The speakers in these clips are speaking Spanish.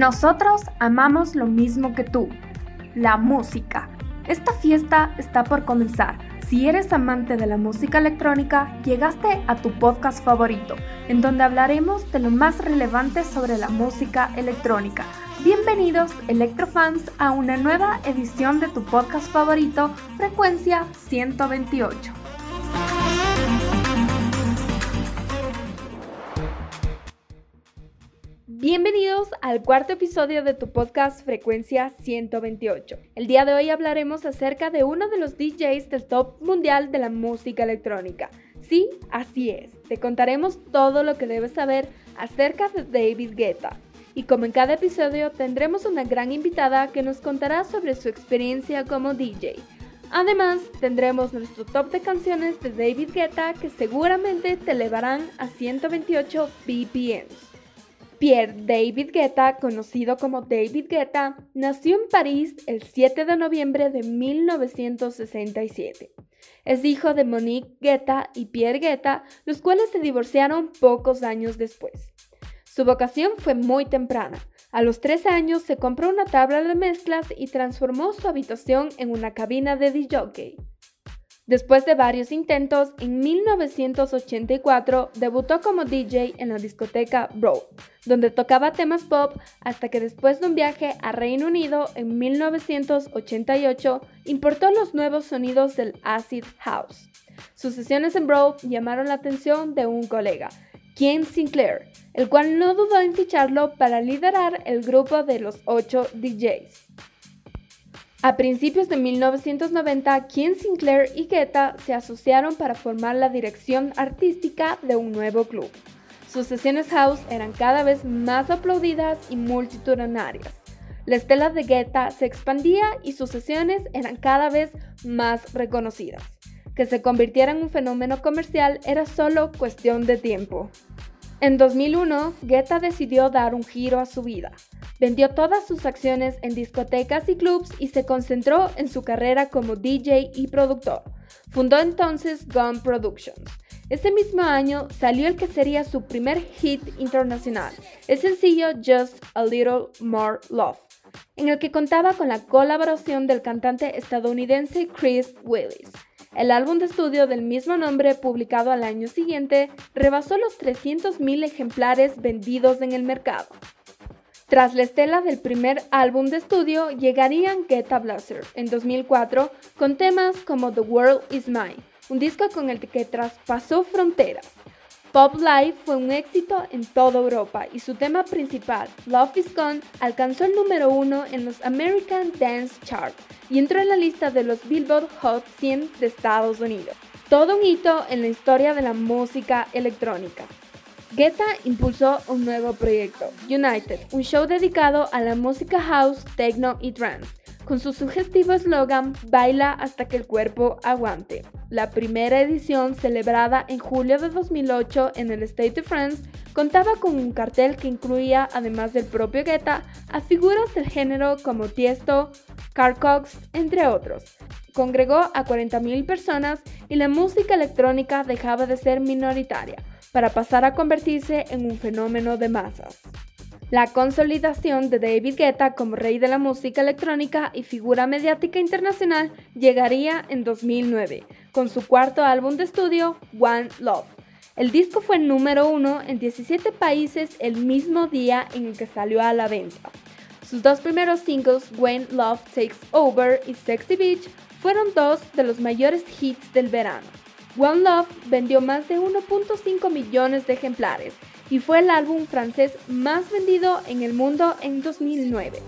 Nosotros amamos lo mismo que tú, la música. Esta fiesta está por comenzar. Si eres amante de la música electrónica, llegaste a tu podcast favorito, en donde hablaremos de lo más relevante sobre la música electrónica. Bienvenidos, electrofans, a una nueva edición de tu podcast favorito, Frecuencia 128. Bienvenidos al cuarto episodio de tu podcast Frecuencia 128. El día de hoy hablaremos acerca de uno de los DJs del top mundial de la música electrónica. Sí, así es. Te contaremos todo lo que debes saber acerca de David Guetta. Y como en cada episodio tendremos una gran invitada que nos contará sobre su experiencia como DJ. Además, tendremos nuestro top de canciones de David Guetta que seguramente te elevarán a 128 BPMs. Pierre David Guetta, conocido como David Guetta, nació en París el 7 de noviembre de 1967. Es hijo de Monique Guetta y Pierre Guetta, los cuales se divorciaron pocos años después. Su vocación fue muy temprana. A los 13 años se compró una tabla de mezclas y transformó su habitación en una cabina de DJ. Después de varios intentos, en 1984 debutó como DJ en la discoteca Bro, donde tocaba temas pop hasta que después de un viaje a Reino Unido en 1988 importó los nuevos sonidos del acid house. Sus sesiones en Bro llamaron la atención de un colega, Ken Sinclair, el cual no dudó en ficharlo para liderar el grupo de los 8 DJs. A principios de 1990, Ken Sinclair y Guetta se asociaron para formar la dirección artística de un nuevo club. Sus sesiones house eran cada vez más aplaudidas y multitudinarias. La estela de Guetta se expandía y sus sesiones eran cada vez más reconocidas. Que se convirtiera en un fenómeno comercial era solo cuestión de tiempo. En 2001, Guetta decidió dar un giro a su vida. Vendió todas sus acciones en discotecas y clubs y se concentró en su carrera como DJ y productor. Fundó entonces Gum Productions. Ese mismo año salió el que sería su primer hit internacional, el sencillo Just a Little More Love, en el que contaba con la colaboración del cantante estadounidense Chris Willis. El álbum de estudio del mismo nombre, publicado al año siguiente, rebasó los 300.000 ejemplares vendidos en el mercado. Tras la estela del primer álbum de estudio, llegarían Get Blaster en 2004 con temas como The World Is Mine, un disco con el que traspasó fronteras. Pop Life fue un éxito en toda Europa y su tema principal, Love Is Gone, alcanzó el número uno en los American Dance Chart y entró en la lista de los Billboard Hot 100 de Estados Unidos. Todo un hito en la historia de la música electrónica. Guetta impulsó un nuevo proyecto, United, un show dedicado a la música house, techno y trance, con su sugestivo eslogan Baila hasta que el cuerpo aguante. La primera edición, celebrada en julio de 2008 en el State de France, contaba con un cartel que incluía, además del propio Guetta, a figuras del género como Tiesto, Carl Cox, entre otros. Congregó a 40.000 personas y la música electrónica dejaba de ser minoritaria para pasar a convertirse en un fenómeno de masas. La consolidación de David Guetta como rey de la música electrónica y figura mediática internacional llegaría en 2009, con su cuarto álbum de estudio, One Love. El disco fue número uno en 17 países el mismo día en el que salió a la venta. Sus dos primeros singles, When Love Takes Over y Sexy Beach, fueron dos de los mayores hits del verano. One Love vendió más de 1.5 millones de ejemplares y fue el álbum francés más vendido en el mundo en 2009.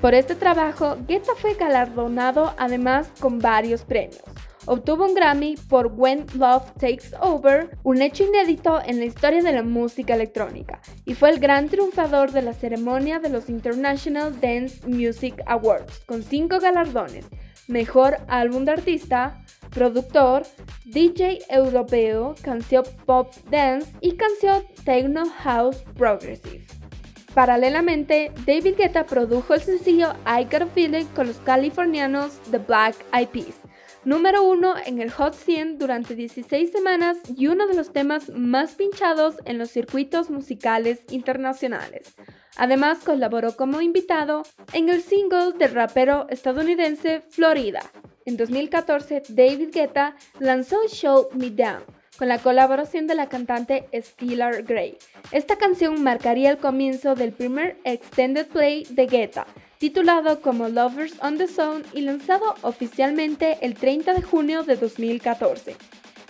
Por este trabajo, Guetta fue galardonado además con varios premios. Obtuvo un Grammy por When Love Takes Over, un hecho inédito en la historia de la música electrónica, y fue el gran triunfador de la ceremonia de los International Dance Music Awards, con cinco galardones, Mejor Álbum de Artista, productor, DJ europeo, canción pop dance y canción techno house progressive. Paralelamente, David Guetta produjo el sencillo I Got a Feeling con los californianos The Black Eyed Peas. Número uno en el Hot 100 durante 16 semanas y uno de los temas más pinchados en los circuitos musicales internacionales. Además, colaboró como invitado en el single del rapero estadounidense Florida. En 2014, David Guetta lanzó Show Me Down, con la colaboración de la cantante Stellar Gray. Esta canción marcaría el comienzo del primer extended play de Guetta, titulado como Lovers on the Zone y lanzado oficialmente el 30 de junio de 2014.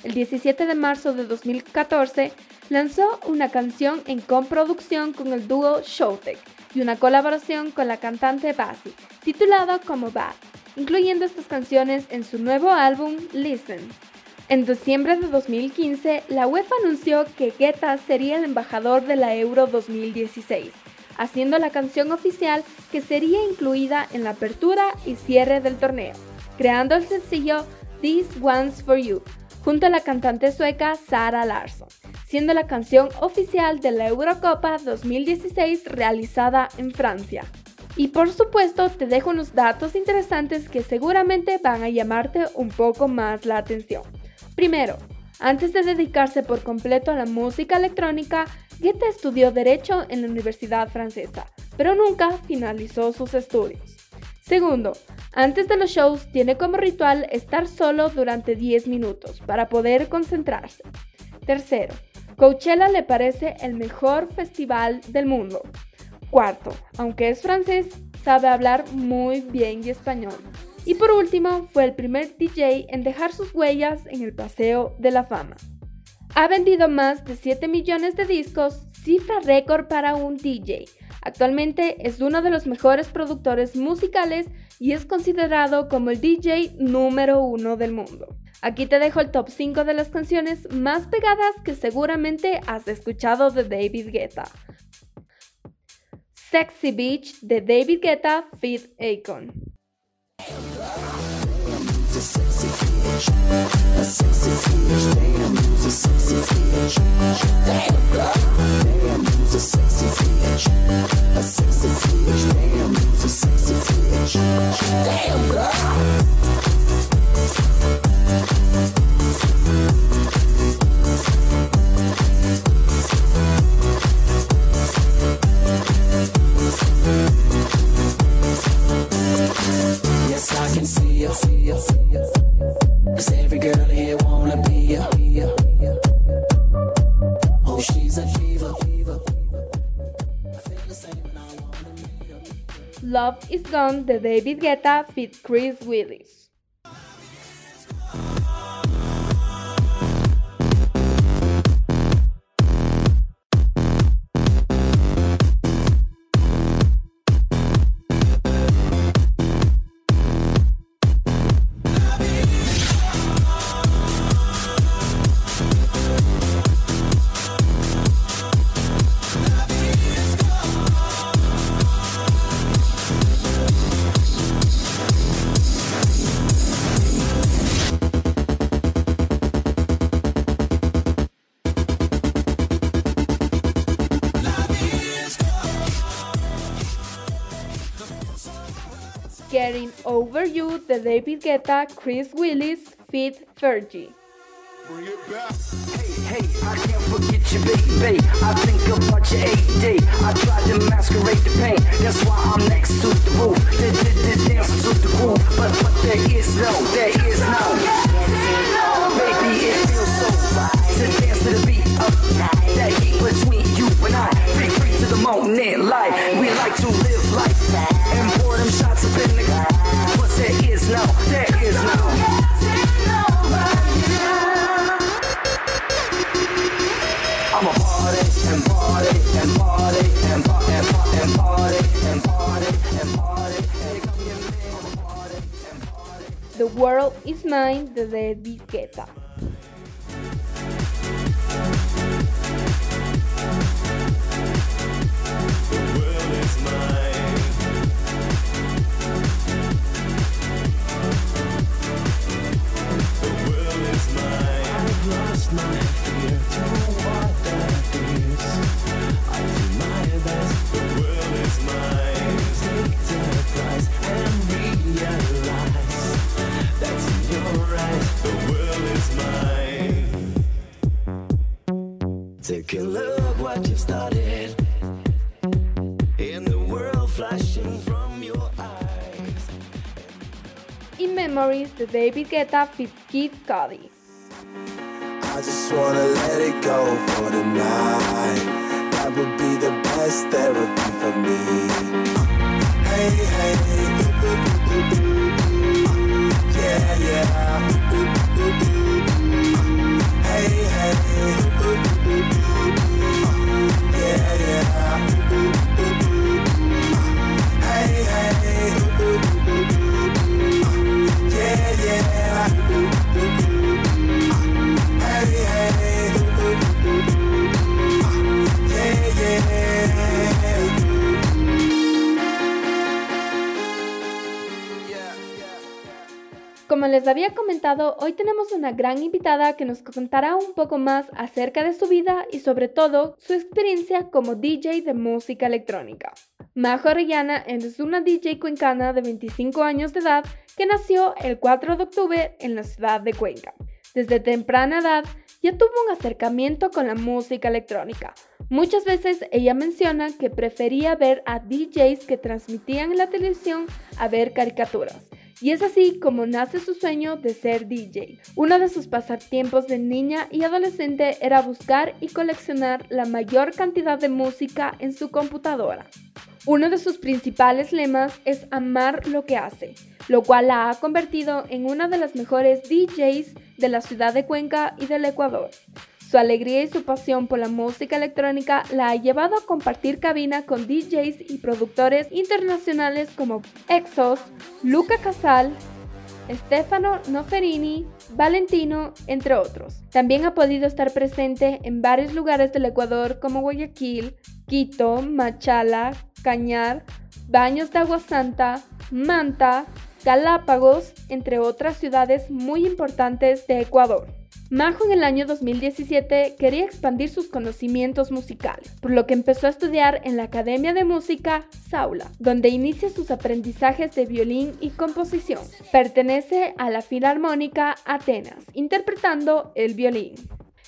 El 17 de marzo de 2014 lanzó una canción en comproducción con el dúo Showtek y una colaboración con la cantante Bassi, titulada como Bad, incluyendo estas canciones en su nuevo álbum Listen. En diciembre de 2015, la UEFA anunció que Guetta sería el embajador de la Euro 2016 haciendo la canción oficial que sería incluida en la apertura y cierre del torneo, creando el sencillo This One's For You, junto a la cantante sueca Sara Larsson, siendo la canción oficial de la Eurocopa 2016 realizada en Francia. Y por supuesto te dejo unos datos interesantes que seguramente van a llamarte un poco más la atención. Primero, antes de dedicarse por completo a la música electrónica, Guetta estudió Derecho en la Universidad Francesa, pero nunca finalizó sus estudios. Segundo, antes de los shows tiene como ritual estar solo durante 10 minutos para poder concentrarse. Tercero, Coachella le parece el mejor festival del mundo. Cuarto, aunque es francés, sabe hablar muy bien español. Y por último, fue el primer DJ en dejar sus huellas en el Paseo de la Fama. Ha vendido más de 7 millones de discos, cifra récord para un DJ. Actualmente es uno de los mejores productores musicales y es considerado como el DJ número uno del mundo. Aquí te dejo el top 5 de las canciones más pegadas que seguramente has escuchado de David Guetta. Sexy Beach de David Guetta Feed Akon. A sexy bitch, a sexy bitch, damn, a sexy bitch, damn a sexy bitch, a sexy bitch, damn, a sexy bitch, Yes, I can see you. See you. Love is Gone de David Guetta feat Chris Willis. Getting Over You the David Guetta, Chris Willis, feat. Fergie. Bring it back. Hey, hey, I can't forget you, baby. I think about your AD. I tried to masquerade the pain. That's why I'm next to the roof. The, the, the dance to the groove. But, but there is no, there is no. Baby, it feels so right to dance to the beat of that heat between you and I. Free, free to the moment, life. We like to live life and pour them shots up in the But there is no, there is no. The World Is Mine de David Guetta. Memories de David Guetta fit Kid Cudi. I just wanna let it go for the night. That would be the best therapy for me. Hey, hey, yeah, yeah. Hey, hey, yeah, yeah. Les había comentado, hoy tenemos una gran invitada que nos contará un poco más acerca de su vida y sobre todo su experiencia como DJ de música electrónica. Majo Orellana es una DJ cuencana de 25 años de edad que nació el 4 de octubre en la ciudad de Cuenca. Desde temprana edad ya tuvo un acercamiento con la música electrónica. Muchas veces ella menciona que prefería ver a DJs que transmitían en la televisión a ver caricaturas. Y es así como nace su sueño de ser DJ. Uno de sus pasatiempos de niña y adolescente era buscar y coleccionar la mayor cantidad de música en su computadora. Uno de sus principales lemas es amar lo que hace, lo cual la ha convertido en una de las mejores DJs de la ciudad de Cuenca y del Ecuador. Su alegría y su pasión por la música electrónica la ha llevado a compartir cabina con DJs y productores internacionales como Exos, Luca Casal, Stefano Noferini, Valentino, entre otros. También ha podido estar presente en varios lugares del Ecuador como Guayaquil, Quito, Machala, Cañar, Baños de Agua Santa, Manta, Galápagos, entre otras ciudades muy importantes de Ecuador. Majo en el año 2017 quería expandir sus conocimientos musicales, por lo que empezó a estudiar en la Academia de Música Saula, donde inicia sus aprendizajes de violín y composición. Pertenece a la Filarmónica Atenas, interpretando el violín.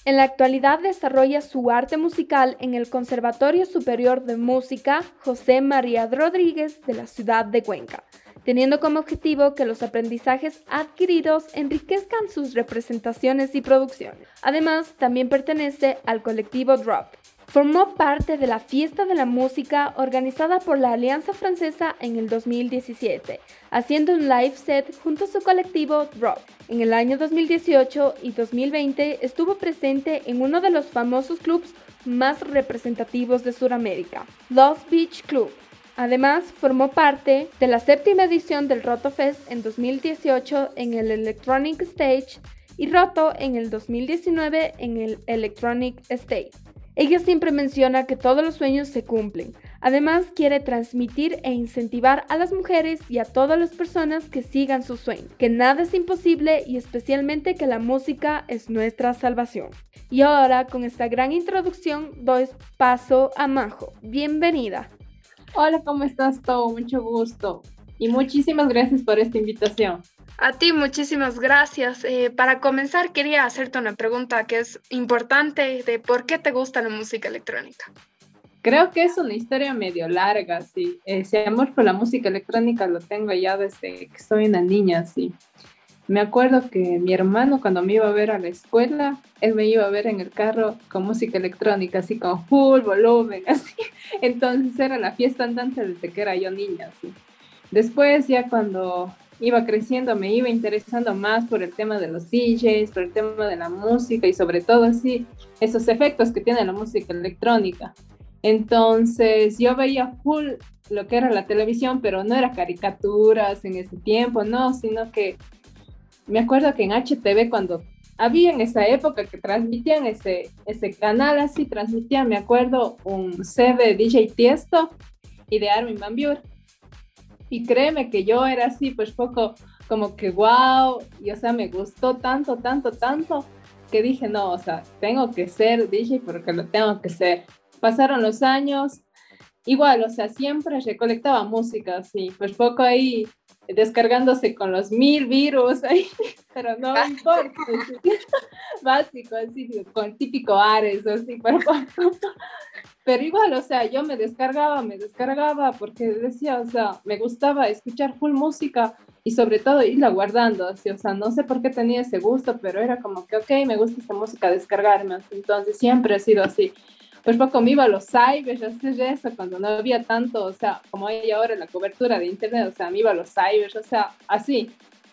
En la actualidad desarrolla su arte musical en el Conservatorio Superior de Música José María Rodríguez de la ciudad de Cuenca, teniendo como objetivo que los aprendizajes adquiridos enriquezcan sus representaciones y producciones. Además, también pertenece al colectivo Drop. Formó parte de la Fiesta de la Música organizada por la Alianza Francesa en el 2017, haciendo un live set junto a su colectivo Drop. En el año 2018 y 2020 estuvo presente en uno de los famosos clubs más representativos de Sudamérica, Lost Beach Club, Además, formó parte de la séptima edición del Roto Fest en 2018 en el Electronic Stage y Roto en el 2019 en el Electronic Stage. Ella siempre menciona que todos los sueños se cumplen. Además, quiere transmitir e incentivar a las mujeres y a todas las personas que sigan su sueño, que nada es imposible y especialmente que la música es nuestra salvación. Y ahora, con esta gran introducción, doy paso a Majo. Bienvenida. Hola, ¿cómo estás, todo? Mucho gusto. Y muchísimas gracias por esta invitación. A ti, muchísimas gracias. Eh, para comenzar, quería hacerte una pregunta que es importante de por qué te gusta la música electrónica. Creo que es una historia medio larga, sí. Ese amor por la música electrónica lo tengo ya desde que soy una niña, sí. Me acuerdo que mi hermano cuando me iba a ver a la escuela, él me iba a ver en el carro con música electrónica, así con full volumen, así. Entonces era la fiesta andante desde que era yo niña, así. Después ya cuando iba creciendo me iba interesando más por el tema de los DJs, por el tema de la música y sobre todo así esos efectos que tiene la música electrónica. Entonces yo veía full lo que era la televisión, pero no era caricaturas en ese tiempo, no, sino que me acuerdo que en HTV cuando había en esa época que transmitían ese, ese canal así, transmitían, me acuerdo, un C de DJ Tiesto y de Armin Van Buren. Y créeme que yo era así, pues poco como que wow, y o sea, me gustó tanto, tanto, tanto, que dije, no, o sea, tengo que ser DJ porque lo tengo que ser. Pasaron los años, igual, o sea, siempre recolectaba música, así, pues poco ahí descargándose con los mil virus ahí, pero no importa. Básico, así, con típico Ares, así, pero, pero igual, o sea, yo me descargaba, me descargaba porque decía, o sea, me gustaba escuchar full música y sobre todo irla guardando, así, o sea, no sé por qué tenía ese gusto, pero era como que, ok, me gusta esta música, descargarme, entonces siempre ha sido así. Pues poco me iba a los cybers, hacer eso, cuando no había tanto, o sea, como hay ahora la cobertura de internet, o sea, me iba a los cybers, o sea, así.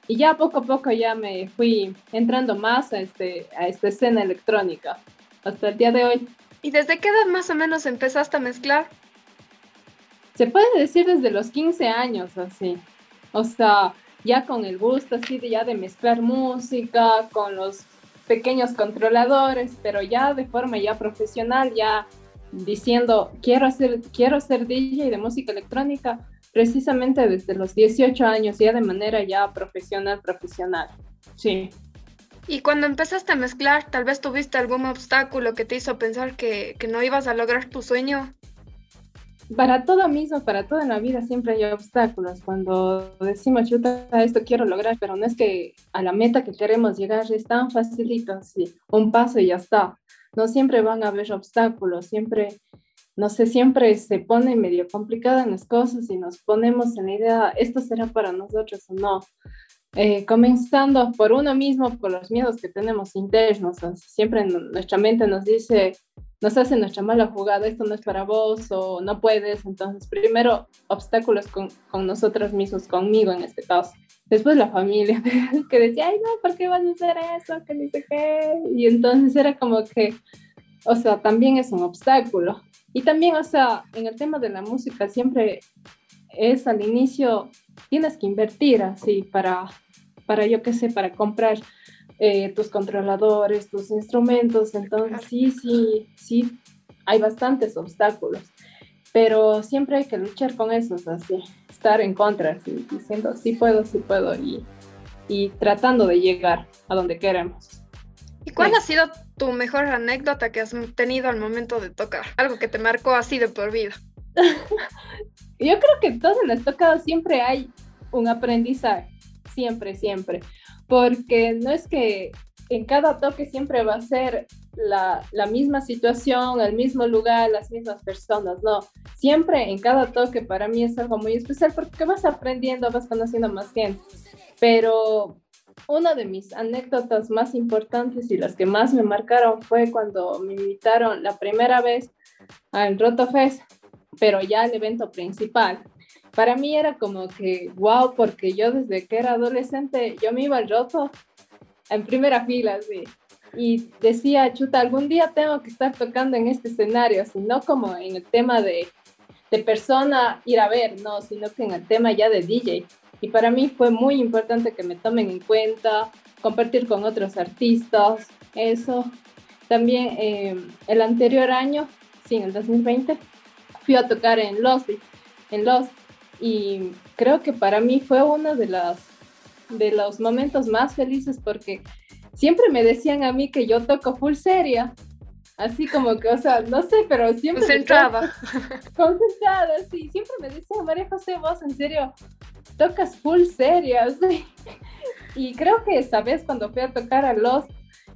Y ya poco a poco ya me fui entrando más a, este, a esta escena electrónica, hasta el día de hoy. ¿Y desde qué edad más o menos empezaste a mezclar? Se puede decir desde los 15 años, así. O sea, ya con el gusto así de ya de mezclar música, con los pequeños controladores, pero ya de forma ya profesional, ya diciendo quiero hacer, quiero ser DJ de música electrónica, precisamente desde los 18 años, ya de manera ya profesional, profesional. Sí. Y cuando empezaste a mezclar, tal vez tuviste algún obstáculo que te hizo pensar que, que no ibas a lograr tu sueño para todo mismo, para toda la vida siempre hay obstáculos. Cuando decimos, chuta, esto quiero lograr, pero no es que a la meta que queremos llegar es tan facilito, así, un paso y ya está. No siempre van a haber obstáculos, siempre, no sé, siempre se pone medio complicadas las cosas y nos ponemos en la idea, esto será para nosotros o no. Eh, comenzando por uno mismo, por los miedos que tenemos internos. Siempre nuestra mente nos dice, nos hace nuestra mala jugada, esto no es para vos o no puedes. Entonces, primero obstáculos con, con nosotros mismos, conmigo en este caso. Después la familia, que decía, ay, no, ¿por qué vas a hacer eso? Que ni sé qué. Y entonces era como que, o sea, también es un obstáculo. Y también, o sea, en el tema de la música siempre es al inicio, tienes que invertir así para, para yo qué sé, para comprar eh, tus controladores, tus instrumentos. Entonces, sí, sí, sí, hay bastantes obstáculos, pero siempre hay que luchar con esos, así, estar en contra, diciendo, sí puedo, sí puedo, y, y tratando de llegar a donde queremos. ¿Y cuál ha sido tu mejor anécdota que has tenido al momento de tocar? Algo que te marcó así de por vida. Yo creo que todas las tocadas siempre hay un aprendizaje, siempre, siempre porque no es que en cada toque siempre va a ser la, la, misma situación, el mismo lugar, las mismas personas, no. Siempre en cada toque para mí es algo muy especial porque vas aprendiendo, vas conociendo más gente. Pero una de mis anécdotas más importantes y las que más me marcaron fue cuando me invitaron la primera vez al Roto Fest, pero ya al evento principal para mí era como que, wow, porque yo desde que era adolescente, yo me iba al roto en primera fila, sí. Y decía, chuta, algún día tengo que estar tocando en este escenario, así, no como en el tema de, de persona ir a ver, no, sino que en el tema ya de DJ. Y para mí fue muy importante que me tomen en cuenta, compartir con otros artistas, eso. También eh, el anterior año, sí, en el 2020, fui a tocar en Lost, en Lost y creo que para mí fue uno de, las, de los momentos más felices porque siempre me decían a mí que yo toco full seria, así como que, o sea, no sé, pero siempre... Concentrada. Concentrada, sí, siempre me decían, María José, vos en serio tocas full seria, Y creo que esta vez cuando fui a tocar a Los,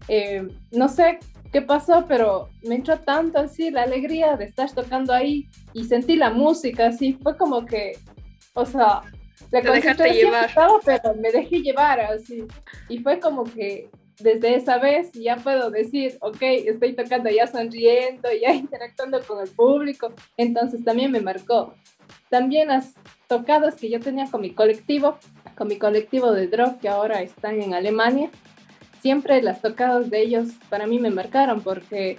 eh, no sé qué pasó, pero me entró tanto así la alegría de estar tocando ahí y sentí la música, así, fue como que o sea, la concentración estaba, pero me dejé llevar así. Y fue como que desde esa vez ya puedo decir, ok, estoy tocando ya sonriendo, ya interactuando con el público. Entonces también me marcó. También las tocadas que yo tenía con mi colectivo, con mi colectivo de drop que ahora están en Alemania, siempre las tocadas de ellos para mí me marcaron porque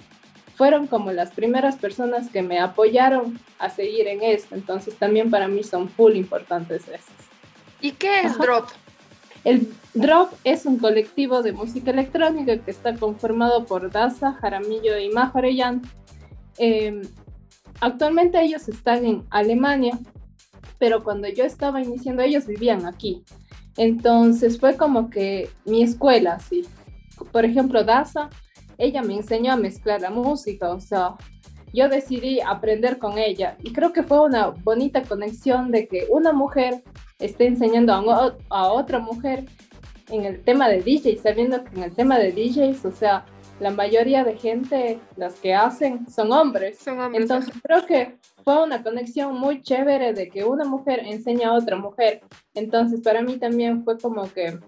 fueron como las primeras personas que me apoyaron a seguir en esto. Entonces también para mí son full importantes esas. ¿Y qué es Drop? El Drop es un colectivo de música electrónica que está conformado por Daza, Jaramillo y Majo em, actualmente ellos están en Alemania, pero cuando yo estaba iniciando ellos vivían aquí. Entonces fue como que mi escuela, sí. Por ejemplo, Daza ella me enseñó a mezclar la música, o sea, yo decidí aprender con ella y creo que fue una bonita conexión de que una mujer esté enseñando a, otra mujer en el tema de DJ, sabiendo que en el tema de DJs, o sea, la mayoría de gente, las que hacen, son hombres. Son hombres. Entonces creo que fue una conexión muy chévere de que una mujer enseña a otra mujer. Entonces para mí también fue como que,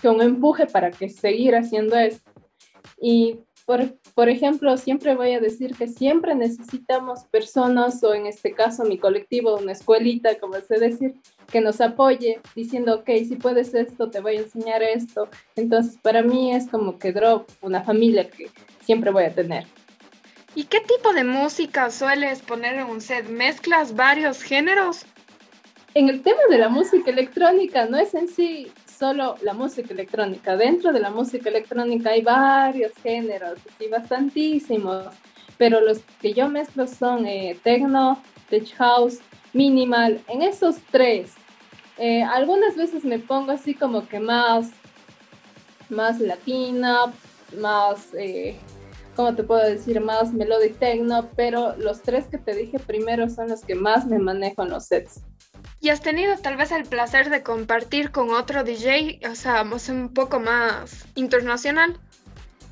que un empuje para que seguir haciendo esto. Y por, por, ejemplo, siempre voy a decir que siempre necesitamos personas, o en este caso mi colectivo, una escuelita, como sé decir, que nos apoye diciendo, ok, si puedes esto, te voy a enseñar esto. Entonces, para mí es como que Drop, una familia que siempre voy a tener. ¿Y qué tipo de música sueles poner en un set? ¿Mezclas varios géneros? En el tema de la música electrónica, no es en sí solo la música electrónica. Dentro de la música electrónica hay varios géneros, y bastantísimos, pero los que yo mezclo son eh, techno, tech house, minimal, en esos tres. Eh, algunas veces me pongo así como que más, más latina, más, eh, ¿cómo te puedo decir? Más melodic techno, pero los tres que te dije primero son los que más me manejo en los sets. ¿Y has tenido tal vez el placer de compartir con otro DJ, o sea, un poco más internacional?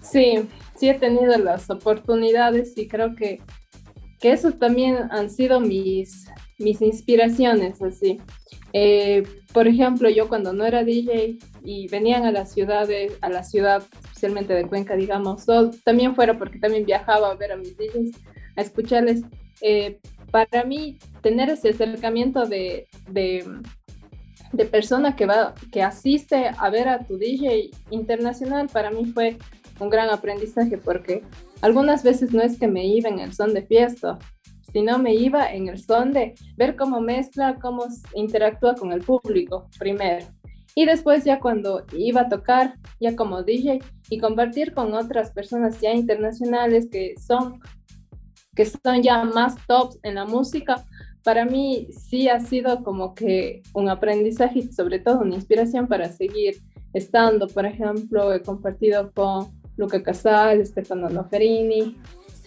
Sí, sí he tenido las oportunidades y creo que, que eso también han sido mis, mis inspiraciones, así. Eh, por ejemplo, yo cuando no era DJ y venían a la ciudad, a la ciudad especialmente de Cuenca, digamos, o también fuera porque también viajaba a ver a mis DJs, a escucharles, eh, para mí tener ese acercamiento de, de, persona que va, que asiste a ver a tu DJ internacional, para mí fue un gran aprendizaje porque algunas veces no es que me iba en el son de fiesta, sino me iba en el son de ver cómo mezcla, cómo interactúa con el público primero. Y después ya cuando iba a tocar, ya como DJ, y compartir con otras personas ya internacionales que son que son ya más tops en la música, para mí sí ha sido como que un aprendizaje y sobre todo una inspiración para seguir estando. Por ejemplo, he compartido con Luca Casal, Stefano Noferini,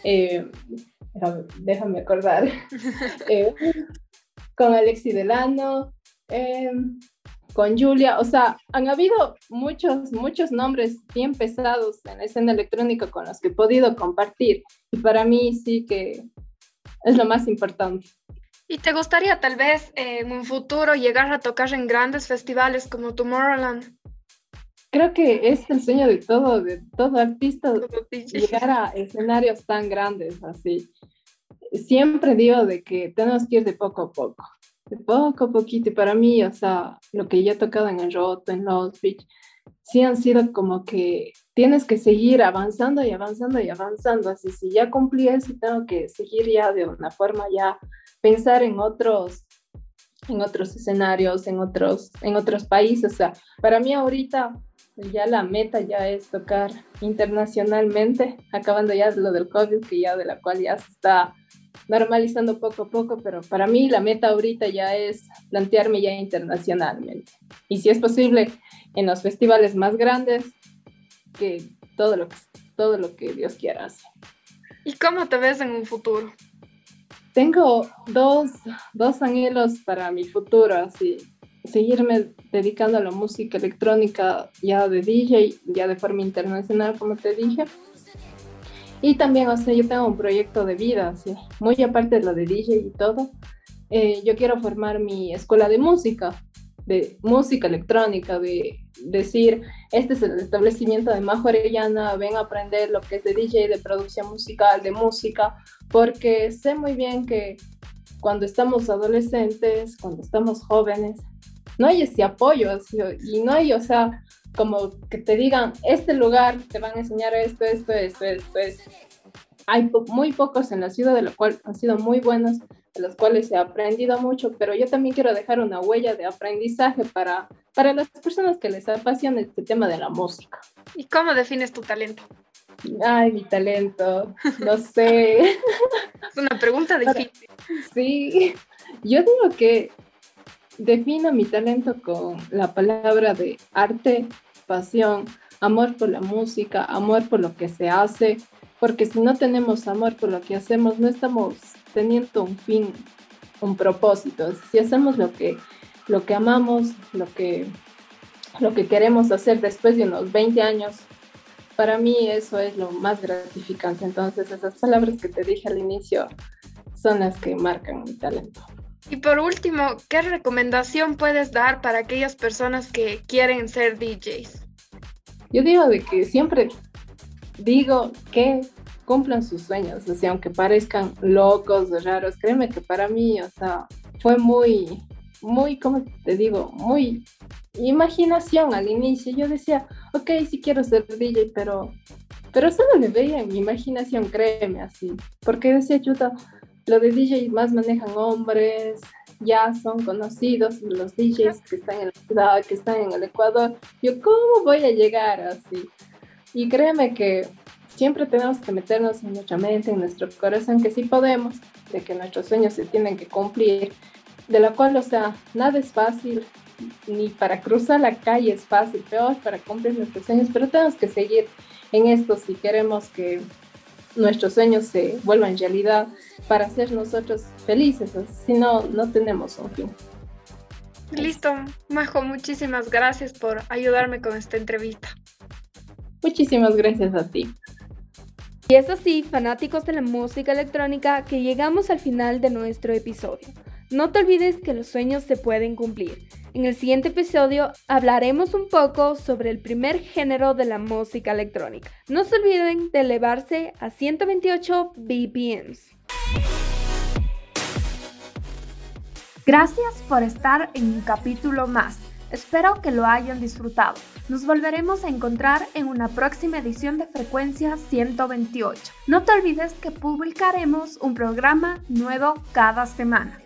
eh, déjame, acordar, eh, con Alexi Delano, eh, con Julia, o sea, han habido muchos, muchos nombres bien pesados en la escena electrónica con los que he podido compartir y para mí sí que es lo más importante. ¿Y te gustaría tal vez en un futuro llegar a tocar en grandes festivales como Tomorrowland? Creo que es el sueño de todo, de todo artista, llegar a escenarios tan grandes así. Siempre digo de que tenemos que ir de poco a poco poco a poquito. Y para mí, o sea, lo que yo he tocado en el Roto, en Los Beach, sí han sido como que tienes que seguir avanzando y avanzando y avanzando. Así, si ya cumplí eso, tengo que seguir ya de una forma, ya pensar en otros en otros escenarios, en otros, en otros países. O sea, para mí ahorita ya la meta ya es tocar internacionalmente, acabando ya lo del COVID, que ya de la cual ya se está normalizando poco a poco, pero para mí la meta ahorita ya es plantearme ya internacionalmente. Y si es posible, en los festivales más grandes, que todo lo que, todo lo que Dios quiera hacer. ¿Y cómo te ves en un futuro? Tengo dos, dos anhelos para mi futuro, así, seguirme dedicando a la música electrónica ya de DJ, ya de forma internacional, como te dije, y también, o sea, yo tengo un proyecto de vida, ¿sí? muy aparte de lo de DJ y todo. Eh, yo quiero formar mi escuela de música, de música electrónica, de decir, este es el establecimiento de Majo Arellana, ven a aprender lo que es de DJ, de producción musical, de música, porque sé muy bien que cuando estamos adolescentes, cuando estamos jóvenes, no hay ese apoyo y no hay, o sea, como que te digan, este lugar te van a enseñar esto, esto, esto, esto, esto. Hay muy pocos en la ciudad, de lo cual han sido muy buenos, de los cuales he aprendido mucho, pero yo también quiero dejar una huella de aprendizaje para, para las personas que les apasiona este tema de la música. ¿Y cómo defines tu talento? Ay, mi talento, no sé. es una pregunta difícil. Sí, yo digo que defino mi talento con la palabra de arte, pasión, amor por la música, amor por lo que se hace, porque si no tenemos amor por lo que hacemos, no estamos teniendo un fin, un propósito. Si hacemos lo que, lo que amamos, lo que, lo que queremos hacer después de unos 20 años, para mí eso es lo más gratificante. Entonces, esas palabras que te dije al inicio son las que marcan mi talento. Y por último, ¿qué recomendación puedes dar para aquellas personas que quieren ser DJs? Yo digo de que siempre digo que cumplan sus sueños, o sea, aunque parezcan locos o raros, créeme que para mí, o sea, fue muy, muy, ¿cómo te digo? Muy imaginación al inicio. Yo decía, ok, sí quiero ser DJ, pero, pero solo le veía en mi imaginación, créeme así. Porque decía, chuta, lo de DJ más manejan hombres, ya son conocidos los DJs que están en la ciudad, que están en el Ecuador. Yo, ¿cómo voy a llegar así? Y créeme que siempre tenemos que meternos en nuestra mente, en nuestro corazón, que sí podemos, de que nuestros sueños se tienen que cumplir, de la cual, o sea, nada es fácil, ni para cruzar la calle es fácil, peor para cumplir nuestros sueños, pero tenemos que seguir en esto si queremos que nuestros sueños se vuelvan realidad para ser nosotros felices, si no, no tenemos un fin. Listo, Majo, muchísimas gracias por ayudarme con esta entrevista. Muchísimas gracias a ti. Y es así, fanáticos de la música electrónica, que llegamos al final de nuestro episodio. No te olvides que los sueños se pueden cumplir. En el siguiente episodio hablaremos un poco sobre el primer género de la música electrónica. No se olviden de elevarse a 128 BPMs. Gracias por estar en un capítulo más. Espero que lo hayan disfrutado. Nos volveremos a encontrar en una próxima edición de Frecuencia 128. No te olvides que publicaremos un programa nuevo cada semana.